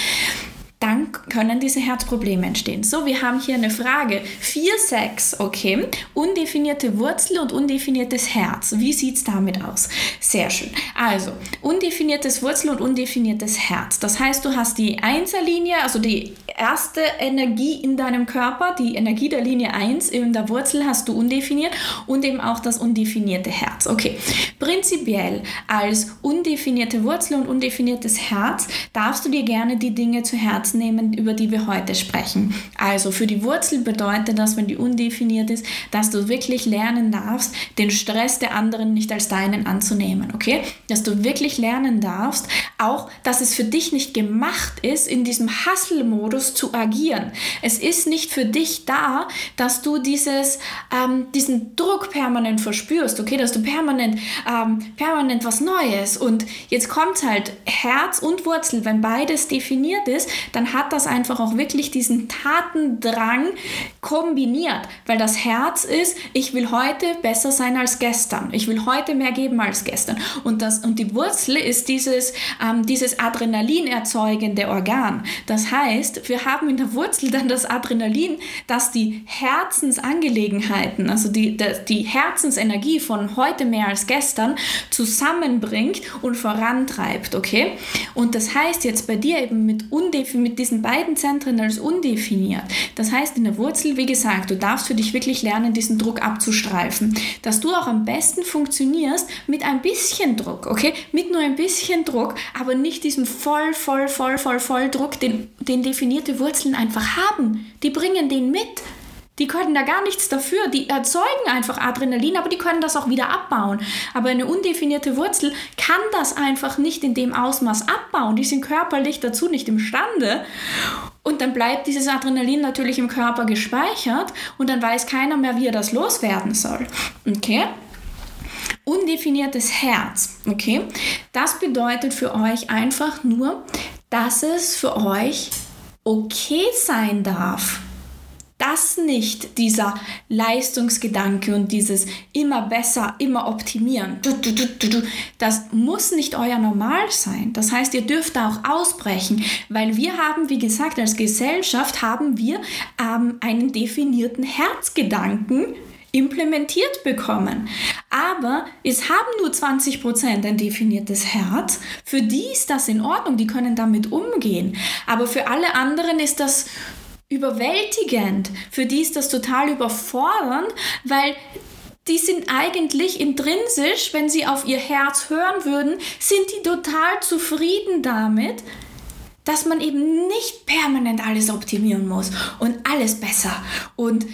dann können diese Herzprobleme entstehen. So, wir haben hier eine Frage. 4, 6, okay. Undefinierte Wurzel und undefiniertes Herz. Wie sieht es damit aus? Sehr schön. Also, undefiniertes Wurzel und undefiniertes Herz. Das heißt, du hast die Einserlinie, also die erste Energie in deinem Körper, die Energie der Linie 1 in der Wurzel hast du undefiniert und eben auch das undefinierte Herz. Okay. Prinzipiell als undefinierte Wurzel und undefiniertes Herz darfst du dir gerne die Dinge zu Herzen nehmen, über die wir heute sprechen. Also für die Wurzel bedeutet das, wenn die undefiniert ist, dass du wirklich lernen darfst, den Stress der anderen nicht als deinen anzunehmen, okay? Dass du wirklich lernen darfst, auch, dass es für dich nicht gemacht ist, in diesem Hustle-Modus zu agieren. Es ist nicht für dich da, dass du dieses, ähm, diesen Druck permanent verspürst, okay? Dass du permanent, ähm, permanent was Neues und jetzt kommt halt Herz und Wurzel, wenn beides definiert ist, dann hat das einfach auch wirklich diesen Tatendrang kombiniert, weil das Herz ist, ich will heute besser sein als gestern, ich will heute mehr geben als gestern und, das, und die Wurzel ist dieses, ähm, dieses Adrenalin erzeugende Organ. Das heißt, wir haben in der Wurzel dann das Adrenalin, das die Herzensangelegenheiten, also die, die, Herzensenergie von heute mehr als gestern zusammenbringt und vorantreibt, okay? Und das heißt jetzt bei dir eben mit, mit diesen beiden Zentren als undefiniert. Das heißt, in der Wurzel, wie gesagt, du darfst für dich wirklich lernen, diesen Druck abzustreifen. Dass du auch am besten funktionierst mit ein bisschen Druck, okay? Mit nur ein bisschen Druck, aber nicht diesem voll, voll, voll, voll, voll Druck, den, den definierte Wurzeln einfach haben. Die bringen den mit. Die können da gar nichts dafür. Die erzeugen einfach Adrenalin, aber die können das auch wieder abbauen. Aber eine undefinierte Wurzel kann das einfach nicht in dem Ausmaß abbauen. Die sind körperlich dazu nicht imstande. Und dann bleibt dieses Adrenalin natürlich im Körper gespeichert und dann weiß keiner mehr, wie er das loswerden soll. Okay? Undefiniertes Herz. Okay? Das bedeutet für euch einfach nur, dass es für euch okay sein darf das nicht dieser Leistungsgedanke und dieses immer besser, immer optimieren. Das muss nicht euer Normal sein. Das heißt, ihr dürft da auch ausbrechen, weil wir haben, wie gesagt, als Gesellschaft haben wir ähm, einen definierten Herzgedanken implementiert bekommen. Aber es haben nur 20% ein definiertes Herz. Für die ist das in Ordnung, die können damit umgehen. Aber für alle anderen ist das überwältigend. Für die ist das total überfordernd, weil die sind eigentlich intrinsisch, wenn sie auf ihr Herz hören würden, sind die total zufrieden damit, dass man eben nicht permanent alles optimieren muss und alles besser und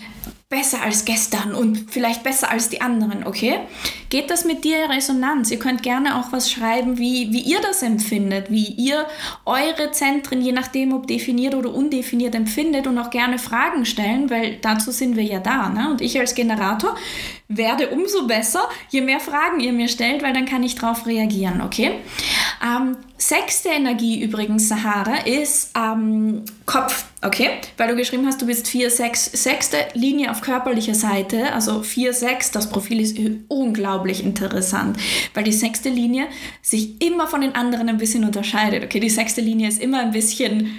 besser als gestern und vielleicht besser als die anderen, okay? Geht das mit dir in Resonanz? Ihr könnt gerne auch was schreiben, wie, wie ihr das empfindet, wie ihr eure Zentren, je nachdem ob definiert oder undefiniert, empfindet und auch gerne Fragen stellen, weil dazu sind wir ja da. Ne? Und ich als Generator werde umso besser, je mehr Fragen ihr mir stellt, weil dann kann ich darauf reagieren, okay? Ähm, sechste Energie übrigens, Sahara, ist ähm, Kopf, okay? Weil du geschrieben hast, du bist 4, 6, sechste Linie auf körperlicher Seite, also 4, 6, das Profil ist unglaublich interessant, weil die sechste Linie sich immer von den anderen ein bisschen unterscheidet, okay? Die sechste Linie ist immer ein bisschen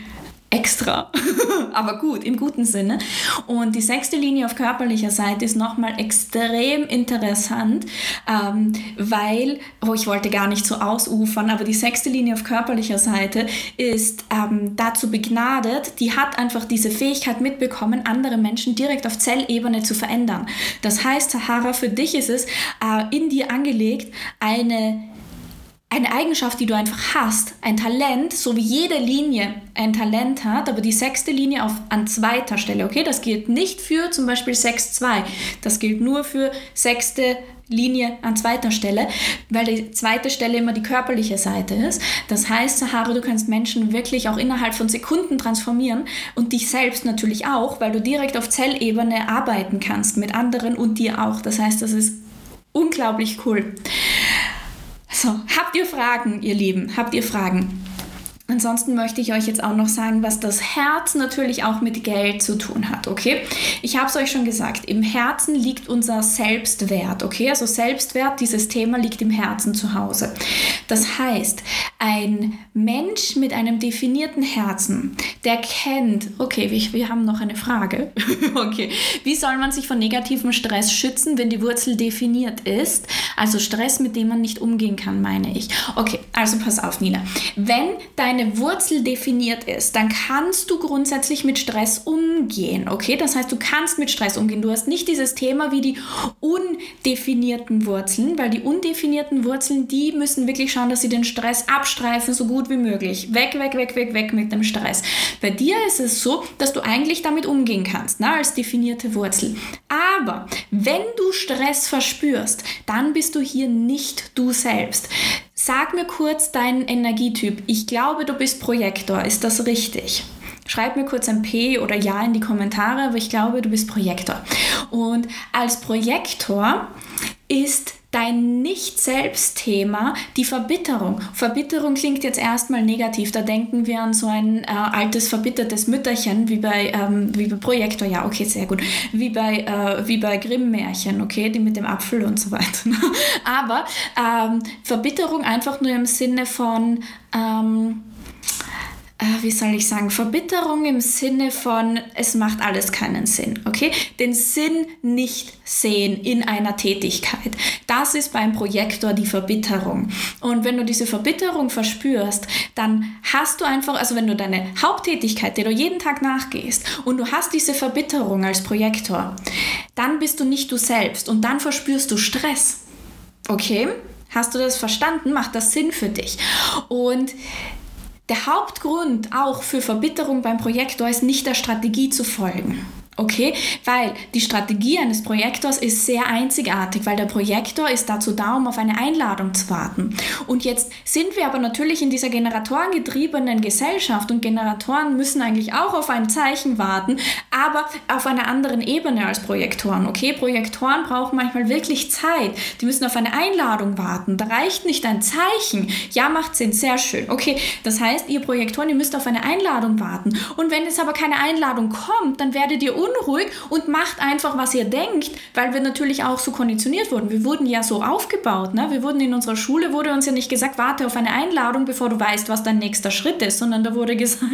extra, aber gut, im guten Sinne. Und die sechste Linie auf körperlicher Seite ist nochmal extrem interessant, ähm, weil, oh, ich wollte gar nicht so ausufern, aber die sechste Linie auf körperlicher Seite ist ähm, dazu begnadet, die hat einfach diese Fähigkeit mitbekommen, andere Menschen direkt auf Zellebene zu verändern. Das heißt, Sahara, für dich ist es äh, in dir angelegt, eine eine Eigenschaft, die du einfach hast, ein Talent, so wie jede Linie ein Talent hat, aber die sechste Linie auf, an zweiter Stelle, okay? Das gilt nicht für zum Beispiel 6-2, das gilt nur für sechste Linie an zweiter Stelle, weil die zweite Stelle immer die körperliche Seite ist. Das heißt, Sahara, du kannst Menschen wirklich auch innerhalb von Sekunden transformieren und dich selbst natürlich auch, weil du direkt auf Zellebene arbeiten kannst mit anderen und dir auch. Das heißt, das ist unglaublich cool. So, habt ihr Fragen, ihr Lieben? Habt ihr Fragen? Ansonsten möchte ich euch jetzt auch noch sagen, was das Herz natürlich auch mit Geld zu tun hat, okay? Ich habe es euch schon gesagt, im Herzen liegt unser Selbstwert, okay? Also Selbstwert, dieses Thema liegt im Herzen zu Hause. Das heißt, ein Mensch mit einem definierten Herzen, der kennt, okay, wir, wir haben noch eine Frage, okay, wie soll man sich von negativem Stress schützen, wenn die Wurzel definiert ist? Also Stress, mit dem man nicht umgehen kann, meine ich. Okay, also pass auf, Nina. Wenn deine deine Wurzel definiert ist, dann kannst du grundsätzlich mit Stress umgehen. Okay, das heißt, du kannst mit Stress umgehen. Du hast nicht dieses Thema wie die undefinierten Wurzeln, weil die undefinierten Wurzeln, die müssen wirklich schauen, dass sie den Stress abstreifen, so gut wie möglich. Weg, weg, weg, weg, weg mit dem Stress. Bei dir ist es so, dass du eigentlich damit umgehen kannst, na, als definierte Wurzel. Aber wenn du Stress verspürst, dann bist du hier nicht du selbst. Sag mir kurz deinen Energietyp. Ich glaube, du bist Projektor. Ist das richtig? Schreib mir kurz ein P oder Ja in die Kommentare, aber ich glaube, du bist Projektor. Und als Projektor ist dein Nicht-Selbst-Thema die Verbitterung. Verbitterung klingt jetzt erstmal negativ. Da denken wir an so ein äh, altes, verbittertes Mütterchen, wie bei, ähm, wie bei Projektor, ja, okay, sehr gut. Wie bei, äh, wie bei Grimm-Märchen, okay, die mit dem Apfel und so weiter. Aber ähm, Verbitterung einfach nur im Sinne von, ähm, äh, wie soll ich sagen, Verbitterung im Sinne von, es macht alles keinen Sinn, okay? Den Sinn nicht sehen in einer Tätigkeit. Das ist beim Projektor die Verbitterung. Und wenn du diese Verbitterung verspürst, dann hast du einfach, also wenn du deine Haupttätigkeit, der du jeden Tag nachgehst und du hast diese Verbitterung als Projektor, dann bist du nicht du selbst und dann verspürst du Stress. Okay? Hast du das verstanden? Macht das Sinn für dich? Und der Hauptgrund auch für Verbitterung beim Projektor ist nicht der Strategie zu folgen. Okay, weil die Strategie eines Projektors ist sehr einzigartig, weil der Projektor ist dazu da, um auf eine Einladung zu warten. Und jetzt sind wir aber natürlich in dieser generatorengetriebenen Gesellschaft und Generatoren müssen eigentlich auch auf ein Zeichen warten, aber auf einer anderen Ebene als Projektoren. Okay, Projektoren brauchen manchmal wirklich Zeit. Die müssen auf eine Einladung warten. Da reicht nicht ein Zeichen. Ja, macht Sinn, sehr schön. Okay, das heißt, ihr Projektoren, ihr müsst auf eine Einladung warten. Und wenn es aber keine Einladung kommt, dann werdet ihr unruhig und macht einfach, was ihr denkt, weil wir natürlich auch so konditioniert wurden. Wir wurden ja so aufgebaut. Ne? Wir wurden in unserer Schule, wurde uns ja nicht gesagt, warte auf eine Einladung, bevor du weißt, was dein nächster Schritt ist, sondern da wurde gesagt,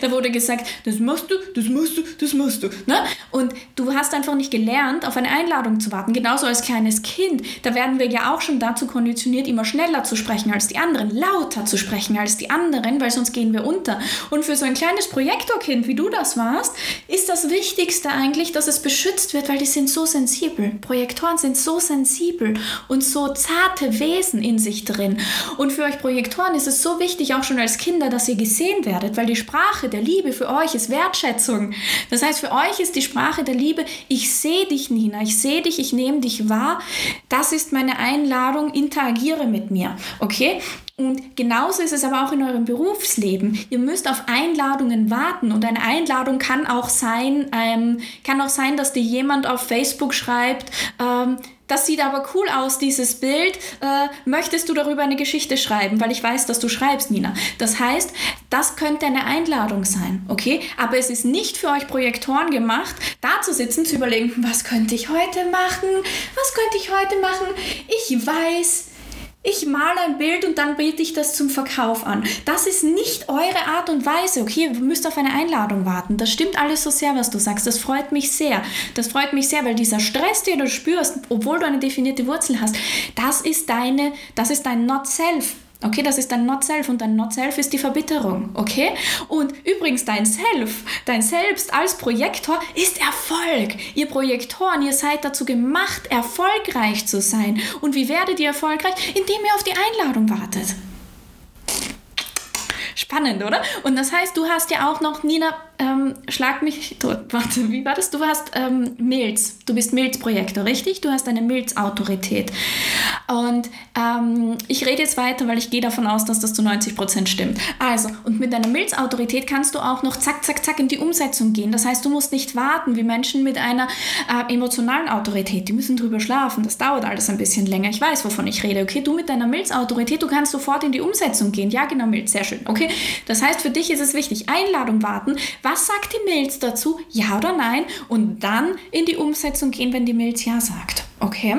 da wurde gesagt, das musst du, das musst du, das musst du. Ne? Und du hast einfach nicht gelernt, auf eine Einladung zu warten. Genauso als kleines Kind. Da werden wir ja auch schon dazu konditioniert, immer schneller zu sprechen als die anderen, lauter zu sprechen als die anderen, weil sonst gehen wir unter. Und für so ein kleines Projektorkind, wie du das warst, ist das wichtig, Wichtigste eigentlich, dass es beschützt wird, weil die sind so sensibel. Projektoren sind so sensibel und so zarte Wesen in sich drin. Und für euch Projektoren ist es so wichtig, auch schon als Kinder, dass ihr gesehen werdet, weil die Sprache der Liebe für euch ist Wertschätzung. Das heißt, für euch ist die Sprache der Liebe, ich sehe dich, Nina, ich sehe dich, ich nehme dich wahr. Das ist meine Einladung, interagiere mit mir. Okay? Und genauso ist es aber auch in eurem Berufsleben. Ihr müsst auf Einladungen warten und eine Einladung kann auch sein, ähm, kann auch sein, dass dir jemand auf Facebook schreibt, ähm, das sieht aber cool aus, dieses Bild. Äh, möchtest du darüber eine Geschichte schreiben? Weil ich weiß, dass du schreibst, Nina. Das heißt, das könnte eine Einladung sein, okay? Aber es ist nicht für euch Projektoren gemacht, da zu sitzen, zu überlegen, was könnte ich heute machen? Was könnte ich heute machen? Ich weiß, ich male ein Bild und dann biete ich das zum Verkauf an. Das ist nicht eure Art und Weise. Okay, ihr müsst auf eine Einladung warten. Das stimmt alles so sehr, was du sagst. Das freut mich sehr. Das freut mich sehr, weil dieser Stress, den du spürst, obwohl du eine definierte Wurzel hast, das ist deine, das ist dein Not Self. Okay, das ist dein Not-Self und dein Not-Self ist die Verbitterung. Okay? Und übrigens, dein Self, dein Selbst als Projektor ist Erfolg. Ihr Projektoren, ihr seid dazu gemacht, erfolgreich zu sein. Und wie werdet ihr erfolgreich? Indem ihr auf die Einladung wartet. Spannend, oder? Und das heißt, du hast ja auch noch, Nina, ähm, schlag mich tot. Warte, wie war das? Du hast ähm, Milz. Du bist Milz-Projektor, richtig? Du hast eine Milz-Autorität. Und ähm, ich rede jetzt weiter, weil ich gehe davon aus, dass das zu 90% stimmt. Also, und mit deiner Milz-Autorität kannst du auch noch zack, zack, zack in die Umsetzung gehen. Das heißt, du musst nicht warten wie Menschen mit einer äh, emotionalen Autorität. Die müssen drüber schlafen. Das dauert alles ein bisschen länger. Ich weiß, wovon ich rede. Okay, du mit deiner Milz-Autorität, du kannst sofort in die Umsetzung gehen. Ja, genau, Milz, sehr schön. Okay, das heißt, für dich ist es wichtig, Einladung warten. Was sagt die Milz dazu? Ja oder nein? Und dann in die Umsetzung gehen, wenn die Milz ja sagt. Okay?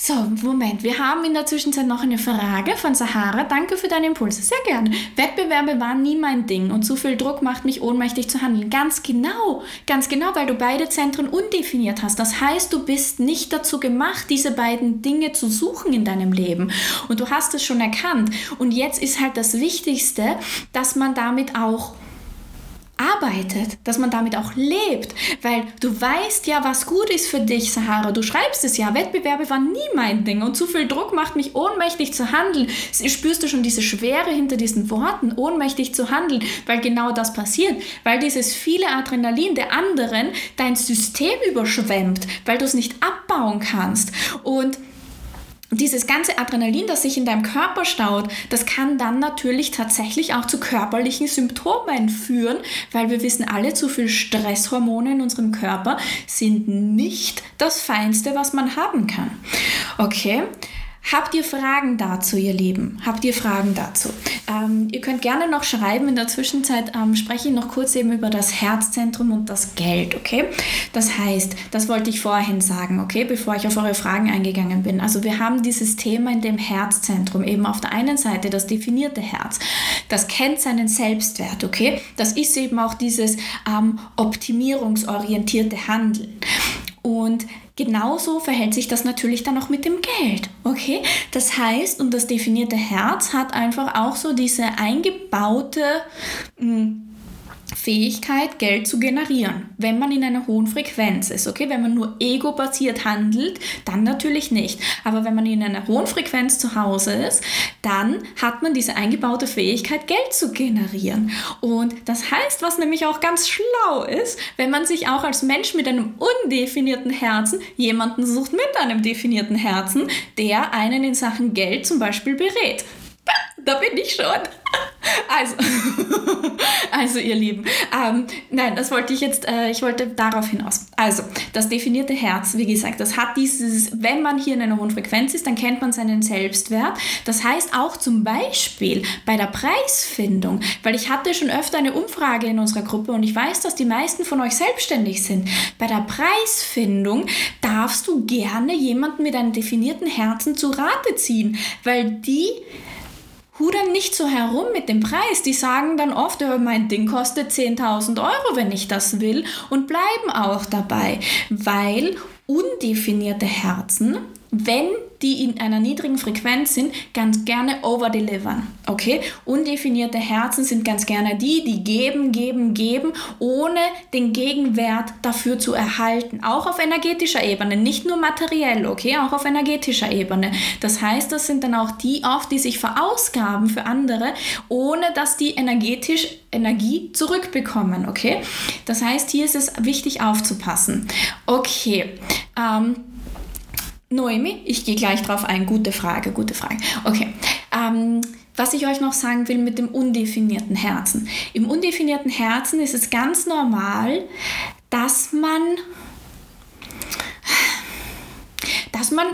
So, Moment, wir haben in der Zwischenzeit noch eine Frage von Sahara. Danke für deine Impulse. Sehr gerne. Wettbewerbe waren nie mein Ding und zu viel Druck macht mich ohnmächtig zu handeln. Ganz genau, ganz genau, weil du beide Zentren undefiniert hast. Das heißt, du bist nicht dazu gemacht, diese beiden Dinge zu suchen in deinem Leben. Und du hast es schon erkannt. Und jetzt ist halt das Wichtigste, dass man damit auch arbeitet, dass man damit auch lebt, weil du weißt ja, was gut ist für dich, Sahara. Du schreibst es ja, Wettbewerbe waren nie mein Ding. Und zu viel Druck macht mich ohnmächtig zu handeln. Spürst du schon diese Schwere hinter diesen Worten, ohnmächtig zu handeln, weil genau das passiert, weil dieses viele Adrenalin der anderen dein System überschwemmt, weil du es nicht abbauen kannst. Und dieses ganze Adrenalin, das sich in deinem Körper staut, das kann dann natürlich tatsächlich auch zu körperlichen Symptomen führen, weil wir wissen alle, zu viel Stresshormone in unserem Körper sind nicht das Feinste, was man haben kann. Okay? Habt ihr Fragen dazu, ihr Lieben? Habt ihr Fragen dazu? Ähm, ihr könnt gerne noch schreiben. In der Zwischenzeit ähm, spreche ich noch kurz eben über das Herzzentrum und das Geld, okay? Das heißt, das wollte ich vorhin sagen, okay, bevor ich auf eure Fragen eingegangen bin. Also wir haben dieses Thema in dem Herzzentrum, eben auf der einen Seite das definierte Herz. Das kennt seinen Selbstwert, okay? Das ist eben auch dieses ähm, optimierungsorientierte Handeln. Und genauso verhält sich das natürlich dann auch mit dem Geld. Okay? Das heißt, und das definierte Herz hat einfach auch so diese eingebaute mh, hm, Fähigkeit, Geld zu generieren, wenn man in einer hohen Frequenz ist. Okay, wenn man nur ego-basiert handelt, dann natürlich nicht. Aber wenn man in einer hohen Frequenz zu Hause ist, dann hat man diese eingebaute Fähigkeit, Geld zu generieren. Und das heißt, was nämlich auch ganz schlau ist, wenn man sich auch als Mensch mit einem undefinierten Herzen jemanden sucht mit einem definierten Herzen, der einen in Sachen Geld zum Beispiel berät. Da bin ich schon. Also, also ihr Lieben, ähm, nein, das wollte ich jetzt, äh, ich wollte darauf hinaus. Also, das definierte Herz, wie gesagt, das hat dieses, wenn man hier in einer hohen Frequenz ist, dann kennt man seinen Selbstwert. Das heißt auch zum Beispiel bei der Preisfindung, weil ich hatte schon öfter eine Umfrage in unserer Gruppe und ich weiß, dass die meisten von euch selbstständig sind. Bei der Preisfindung darfst du gerne jemanden mit einem definierten Herzen zu Rate ziehen, weil die hudern nicht so herum mit dem Preis. Die sagen dann oft, ja, mein Ding kostet 10.000 Euro, wenn ich das will und bleiben auch dabei, weil undefinierte Herzen, wenn die in einer niedrigen Frequenz sind, ganz gerne overdelivern. Okay? Undefinierte Herzen sind ganz gerne die, die geben, geben, geben, ohne den Gegenwert dafür zu erhalten. Auch auf energetischer Ebene, nicht nur materiell, okay? Auch auf energetischer Ebene. Das heißt, das sind dann auch die oft, die sich verausgaben für andere, ohne dass die energetisch Energie zurückbekommen, okay? Das heißt, hier ist es wichtig aufzupassen. Okay. Ähm, Noemi, ich gehe gleich drauf ein. Gute Frage, gute Frage. Okay. Ähm, was ich euch noch sagen will mit dem undefinierten Herzen. Im undefinierten Herzen ist es ganz normal, dass man, dass man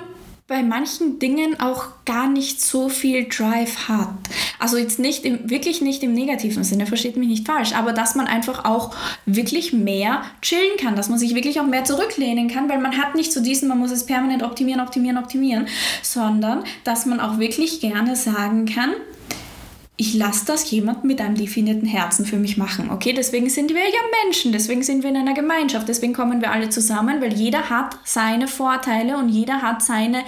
bei manchen Dingen auch gar nicht so viel Drive hat. Also jetzt nicht im, wirklich nicht im negativen Sinne, versteht mich nicht falsch, aber dass man einfach auch wirklich mehr chillen kann, dass man sich wirklich auch mehr zurücklehnen kann, weil man hat nicht so diesen, man muss es permanent optimieren, optimieren, optimieren, sondern dass man auch wirklich gerne sagen kann, ich lasse das jemand mit einem definierten Herzen für mich machen. Okay, deswegen sind wir ja Menschen, deswegen sind wir in einer Gemeinschaft, deswegen kommen wir alle zusammen, weil jeder hat seine Vorteile und jeder hat seine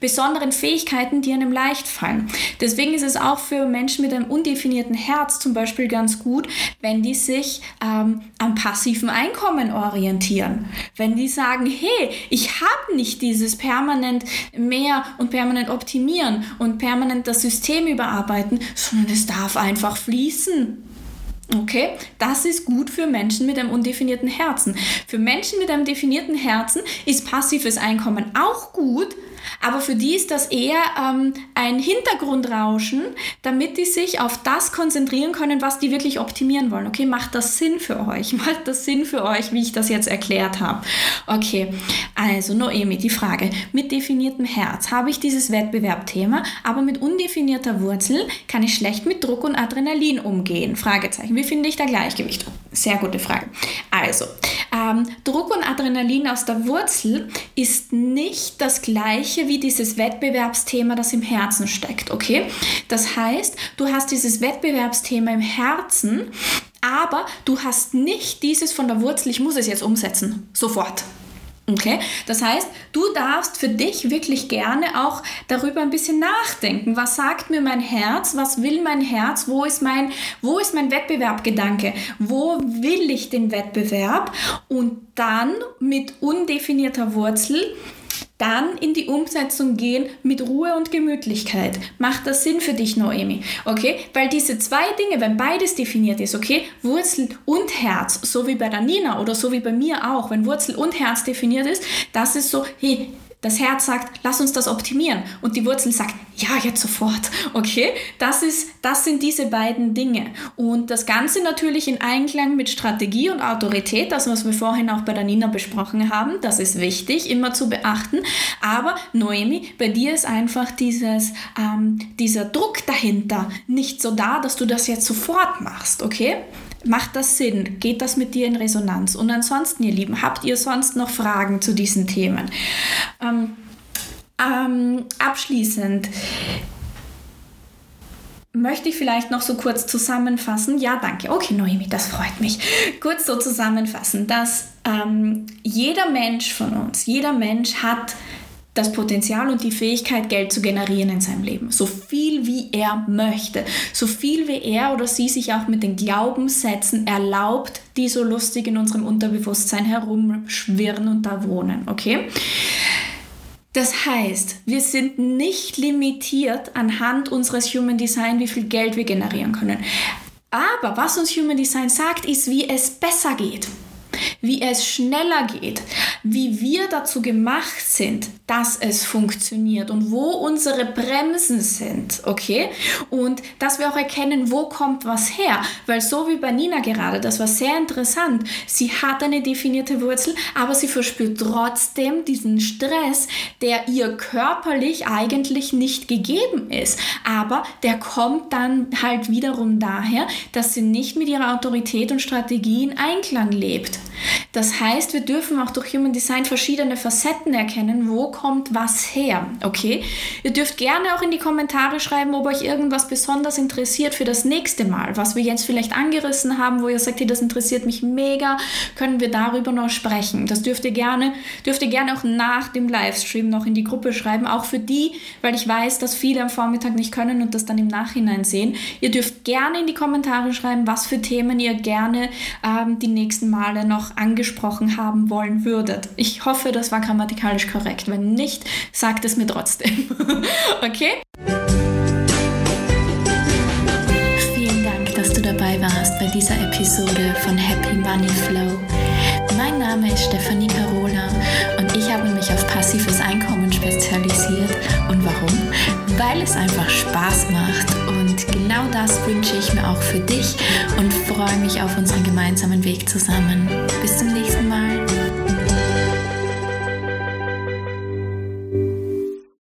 besonderen Fähigkeiten, die einem leicht fallen. Deswegen ist es auch für Menschen mit einem undefinierten Herz zum Beispiel ganz gut, wenn die sich ähm, am passiven Einkommen orientieren. Wenn die sagen, hey, ich habe nicht dieses permanent mehr und permanent optimieren und permanent das System überarbeiten, sondern sondern es darf einfach fließen. Okay, das ist gut für Menschen mit einem undefinierten Herzen. Für Menschen mit einem definierten Herzen ist passives Einkommen auch gut, aber für die ist das eher ähm, ein Hintergrundrauschen, damit die sich auf das konzentrieren können, was die wirklich optimieren wollen. Okay, macht das Sinn für euch? Macht das Sinn für euch, wie ich das jetzt erklärt habe? Okay, also Noemi, die Frage. Mit definiertem Herz habe ich dieses Wettbewerbthema, aber mit undefinierter Wurzel kann ich schlecht mit Druck und Adrenalin umgehen? Fragezeichen. Wie finde ich da Gleichgewicht? Sehr gute Frage. Also, ähm, Druck und Adrenalin aus der Wurzel ist nicht das gleiche wie dieses Wettbewerbsthema, das im Herzen steckt, okay? Das heißt, du hast dieses Wettbewerbsthema im Herzen, aber du hast nicht dieses von der Wurzel, ich muss es jetzt umsetzen, sofort. Okay, das heißt, du darfst für dich wirklich gerne auch darüber ein bisschen nachdenken. Was sagt mir mein Herz? Was will mein Herz? Wo ist mein, wo ist mein Wettbewerbgedanke? Wo will ich den Wettbewerb? Und dann mit undefinierter Wurzel dann in die Umsetzung gehen mit Ruhe und Gemütlichkeit. Macht das Sinn für dich, Noemi? Okay? Weil diese zwei Dinge, wenn beides definiert ist, okay, Wurzel und Herz, so wie bei der Nina oder so wie bei mir auch, wenn Wurzel und Herz definiert ist, das ist so, hey, das Herz sagt, lass uns das optimieren. Und die Wurzel sagt, ja, jetzt sofort. Okay? Das, ist, das sind diese beiden Dinge. Und das Ganze natürlich in Einklang mit Strategie und Autorität, das, was wir vorhin auch bei der Nina besprochen haben. Das ist wichtig, immer zu beachten. Aber Noemi, bei dir ist einfach dieses, ähm, dieser Druck dahinter nicht so da, dass du das jetzt sofort machst. Okay? Macht das Sinn? Geht das mit dir in Resonanz? Und ansonsten, ihr Lieben, habt ihr sonst noch Fragen zu diesen Themen? Ähm, ähm, abschließend möchte ich vielleicht noch so kurz zusammenfassen. Ja, danke. Okay, Noemi, das freut mich. Kurz so zusammenfassen, dass ähm, jeder Mensch von uns, jeder Mensch hat das Potenzial und die Fähigkeit, Geld zu generieren in seinem Leben. So viel wie er möchte. So viel wie er oder sie sich auch mit den Glaubenssätzen erlaubt, die so lustig in unserem Unterbewusstsein herumschwirren und da wohnen. Okay? Das heißt, wir sind nicht limitiert anhand unseres Human Design, wie viel Geld wir generieren können. Aber was uns Human Design sagt, ist, wie es besser geht wie es schneller geht, wie wir dazu gemacht sind, dass es funktioniert und wo unsere Bremsen sind, okay? Und dass wir auch erkennen, wo kommt was her, weil so wie bei Nina gerade, das war sehr interessant. Sie hat eine definierte Wurzel, aber sie verspürt trotzdem diesen Stress, der ihr körperlich eigentlich nicht gegeben ist, aber der kommt dann halt wiederum daher, dass sie nicht mit ihrer Autorität und Strategie in Einklang lebt. Das heißt, wir dürfen auch durch Human Design verschiedene Facetten erkennen, wo kommt was her, okay? Ihr dürft gerne auch in die Kommentare schreiben, ob euch irgendwas besonders interessiert für das nächste Mal, was wir jetzt vielleicht angerissen haben, wo ihr sagt, hey, das interessiert mich mega, können wir darüber noch sprechen. Das dürft ihr gerne, dürft ihr gerne auch nach dem Livestream noch in die Gruppe schreiben, auch für die, weil ich weiß, dass viele am Vormittag nicht können und das dann im Nachhinein sehen. Ihr dürft gerne in die Kommentare schreiben, was für Themen ihr gerne ähm, die nächsten Male noch angesprochen haben wollen würdet. Ich hoffe, das war grammatikalisch korrekt. Wenn nicht, sagt es mir trotzdem. okay? Vielen Dank, dass du dabei warst bei dieser Episode von Happy Money Flow. Mein Name ist Stefanie Carola und ich habe mich auf passives Einkommen spezialisiert. Und warum? Weil es einfach Spaß macht genau das wünsche ich mir auch für dich und freue mich auf unseren gemeinsamen Weg zusammen. Bis zum nächsten Mal.